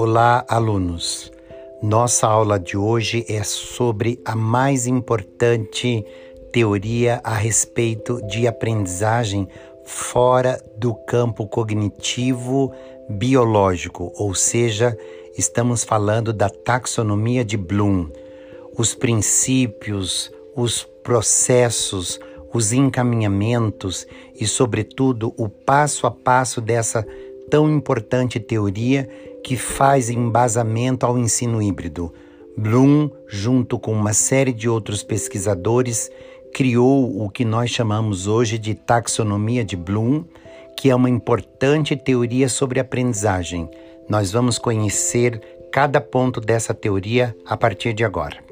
Olá, alunos. Nossa aula de hoje é sobre a mais importante teoria a respeito de aprendizagem fora do campo cognitivo biológico, ou seja, estamos falando da taxonomia de Bloom. Os princípios, os processos, os encaminhamentos e, sobretudo, o passo a passo dessa tão importante teoria que faz embasamento ao ensino híbrido. Bloom, junto com uma série de outros pesquisadores, criou o que nós chamamos hoje de taxonomia de Bloom, que é uma importante teoria sobre aprendizagem. Nós vamos conhecer cada ponto dessa teoria a partir de agora.